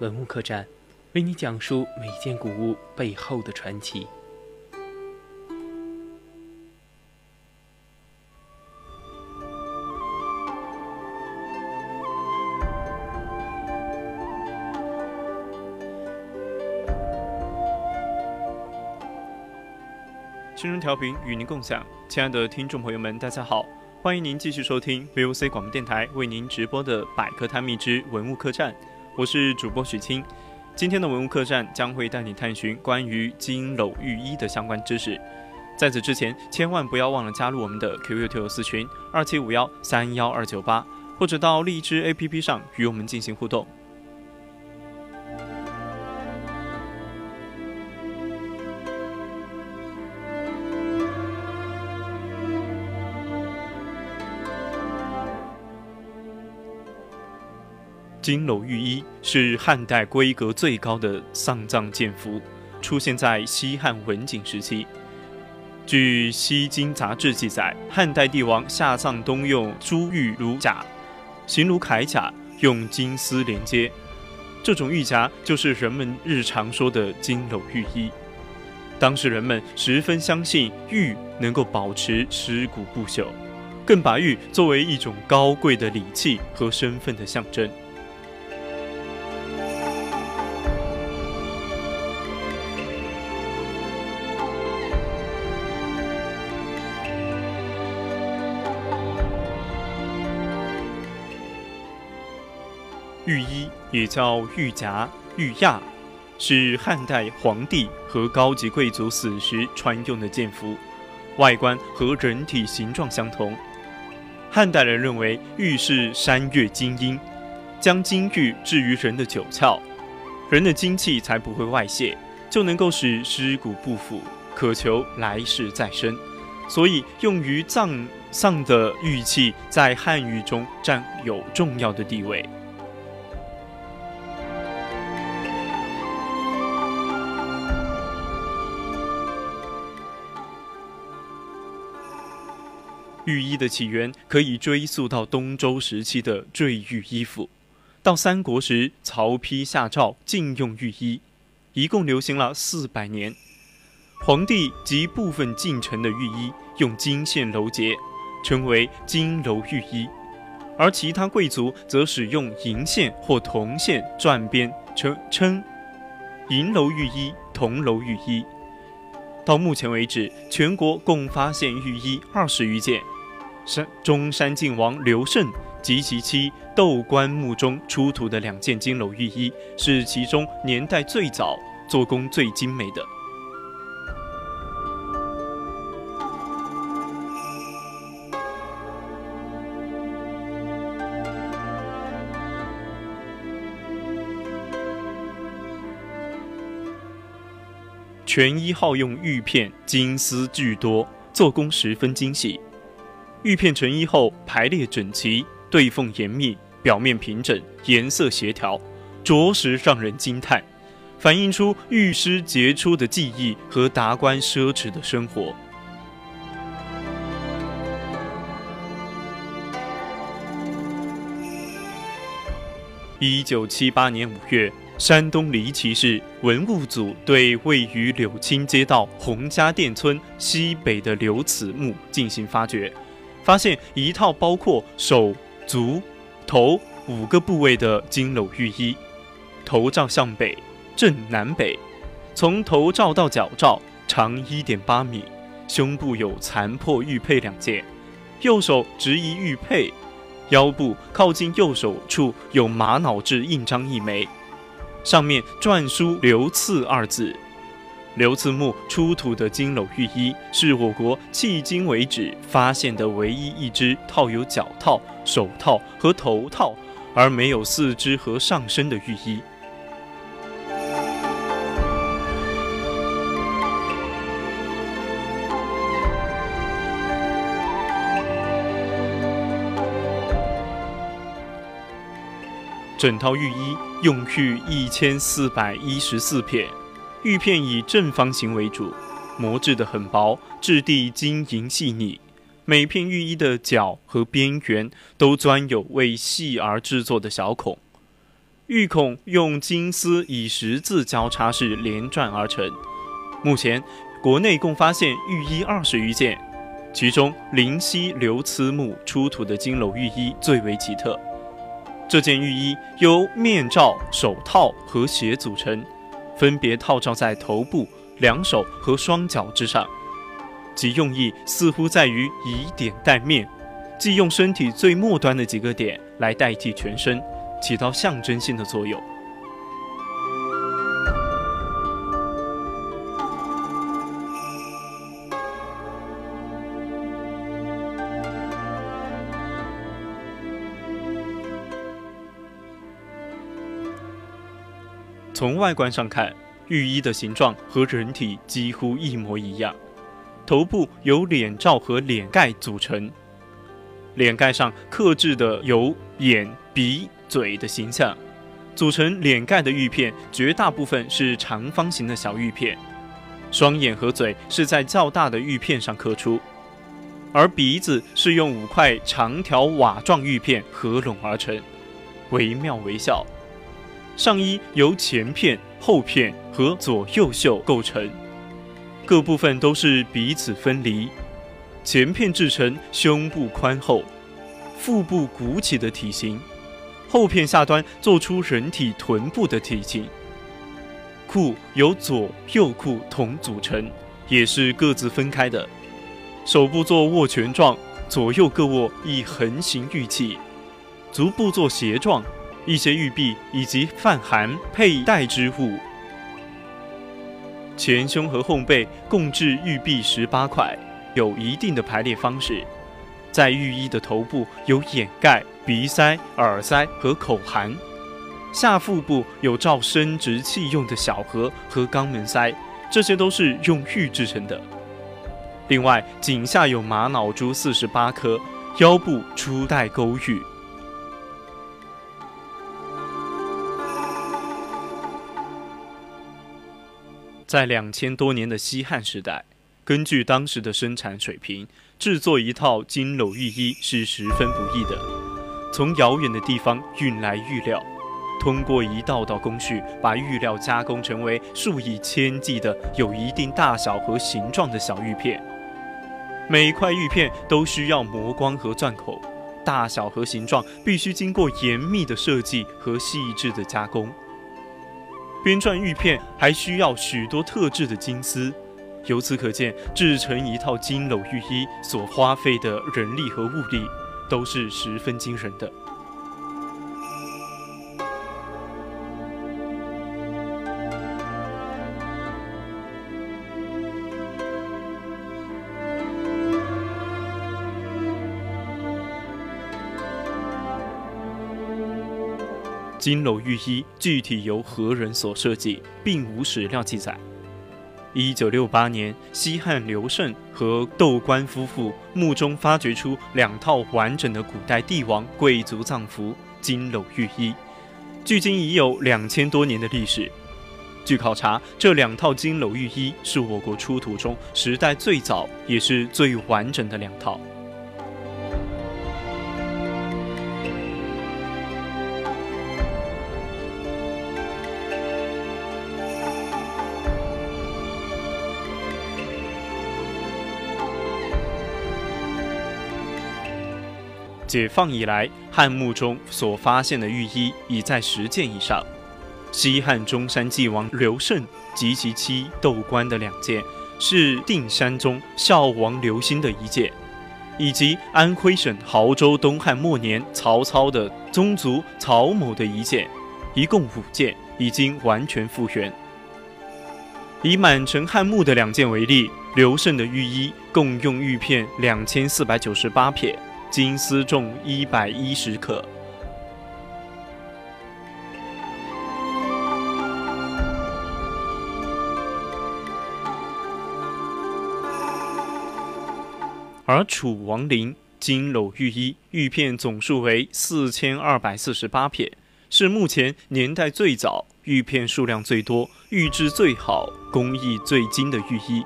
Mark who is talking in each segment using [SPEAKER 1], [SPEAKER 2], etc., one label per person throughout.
[SPEAKER 1] 文物客栈，为你讲述每件古物背后的传奇。
[SPEAKER 2] 青春调频与您共享，亲爱的听众朋友们，大家好，欢迎您继续收听 VOC 广播电台为您直播的《百科探秘之文物客栈》，我是主播许清。今天的文物客栈将会带你探寻关于金缕玉衣的相关知识。在此之前，千万不要忘了加入我们的 QQ 听友私群二七五幺三幺二九八，或者到荔枝 APP 上与我们进行互动。金缕玉衣是汉代规格最高的丧葬建服，出现在西汉文景时期。据《西京杂志》记载，汉代帝王下葬冬用珠玉如甲，形如铠甲，用金丝连接。这种玉甲就是人们日常说的金缕玉衣。当时人们十分相信玉能够保持尸骨不朽，更把玉作为一种高贵的礼器和身份的象征。玉衣也叫玉夹、玉亚，是汉代皇帝和高级贵族死时穿用的剑服，外观和人体形状相同。汉代人认为玉是山岳精英，将金玉置于人的九窍，人的精气才不会外泄，就能够使尸骨不腐，渴求来世再生。所以用于葬丧的玉器在汉语中占有重要的地位。御衣的起源可以追溯到东周时期的坠玉衣服，到三国时曹丕下诏禁用御衣，一共流行了四百年。皇帝及部分近臣的御衣用金线镂结，称为金镂御衣，而其他贵族则使用银线或铜线缎编，称称银镂御衣、铜镂御衣。到目前为止，全国共发现御衣二十余件。山中山靖王刘胜及其妻窦棺木中出土的两件金篓玉衣，是其中年代最早、做工最精美的。全衣好用玉片，金丝巨多，做工十分精细。玉片成衣后排列整齐，对缝严密，表面平整，颜色协调，着实让人惊叹，反映出玉师杰出的技艺和达官奢侈的生活。一九七八年五月，山东离奇市文物组对位于柳青街道洪家店村西北的刘祠墓进行发掘。发现一套包括手、足、头五个部位的金篓玉衣，头罩向北，正南北，从头罩到脚罩长一点八米，胸部有残破玉佩两件，右手执一玉佩，腰部靠近右手处有玛瑙制印章一枚，上面篆书“刘赐”二字。刘慈墓出土的金镂玉衣，是我国迄今为止发现的唯一一只套有脚套、手套和头套，而没有四肢和上身的玉衣。整套玉衣用玉一千四百一十四片。玉片以正方形为主，磨制的很薄，质地晶莹细腻。每片玉衣的角和边缘都钻有为细而制作的小孔，玉孔用金丝以十字交叉式连转而成。目前，国内共发现玉衣二十余件，其中灵溪流慈墓出土的金篓玉衣最为奇特。这件玉衣由面罩、手套和鞋组成，分别套罩在头部、两手和双脚之上。其用意似乎在于以点带面，即用身体最末端的几个点来代替全身，起到象征性的作用。从外观上看，浴衣的形状和人体几乎一模一样。头部由脸罩和脸盖组成，脸盖上刻制的有眼、鼻、嘴的形象。组成脸盖的玉片绝大部分是长方形的小玉片，双眼和嘴是在较大的玉片上刻出，而鼻子是用五块长条瓦状玉片合拢而成，惟妙惟肖。上衣由前片、后片和左右袖构成。各部分都是彼此分离，前片制成胸部宽厚、腹部鼓起的体型，后片下端做出人体臀部的体型。裤由左右裤同组成，也是各自分开的。手部做握拳状，左右各握一横形玉器，足部做斜状，一些玉璧以及泛函佩戴之物。前胸和后背共置玉璧十八块，有一定的排列方式。在玉衣的头部有眼盖、鼻塞、耳塞和口含，下腹部有罩生殖器用的小盒和肛门塞，这些都是用玉制成的。另外，颈下有玛瑙珠四十八颗，腰部初带勾玉。在两千多年的西汉时代，根据当时的生产水平，制作一套金缕玉衣是十分不易的。从遥远的地方运来玉料，通过一道道工序，把玉料加工成为数以千计的有一定大小和形状的小玉片。每块玉片都需要磨光和钻口，大小和形状必须经过严密的设计和细致的加工。编撰玉片还需要许多特制的金丝，由此可见，制成一套金缕玉衣所花费的人力和物力都是十分惊人的。金缕玉衣具体由何人所设计，并无史料记载。一九六八年，西汉刘胜和窦官夫妇墓中发掘出两套完整的古代帝王贵族葬服金缕玉衣，距今已有两千多年的历史。据考察，这两套金缕玉衣是我国出土中时代最早也是最完整的两套。解放以来，汉墓中所发现的玉衣已在十件以上。西汉中山纪王刘胜及其妻窦官的两件，是定山宗孝王刘歆的一件，以及安徽省亳州东汉末年曹操的宗族曹某的一件，一共五件，已经完全复原。以满城汉墓的两件为例，刘胜的玉衣共用玉片两千四百九十八片。金丝重一百一十克，而楚王陵金镂玉衣玉片总数为四千二百四十八片，是目前年代最早、玉片数量最多、玉质最好、工艺最精的玉衣。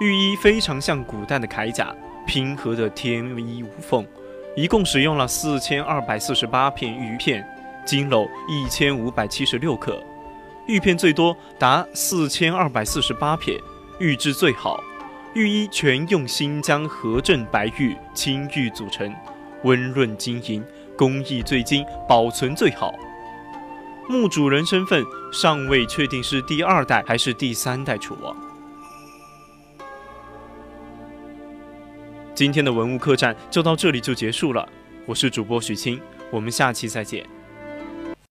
[SPEAKER 2] 玉衣非常像古代的铠甲，拼合的天衣无缝。一共使用了四千二百四十八片玉片，金篓一千五百七十六克，玉片最多达四千二百四十八片，玉质最好。玉衣全用新疆和正白玉、青玉组成，温润晶莹，工艺最精，保存最好。墓主人身份尚未确定是第二代还是第三代楚王。今天的文物客栈就到这里就结束了，我是主播许清，我们下期再见。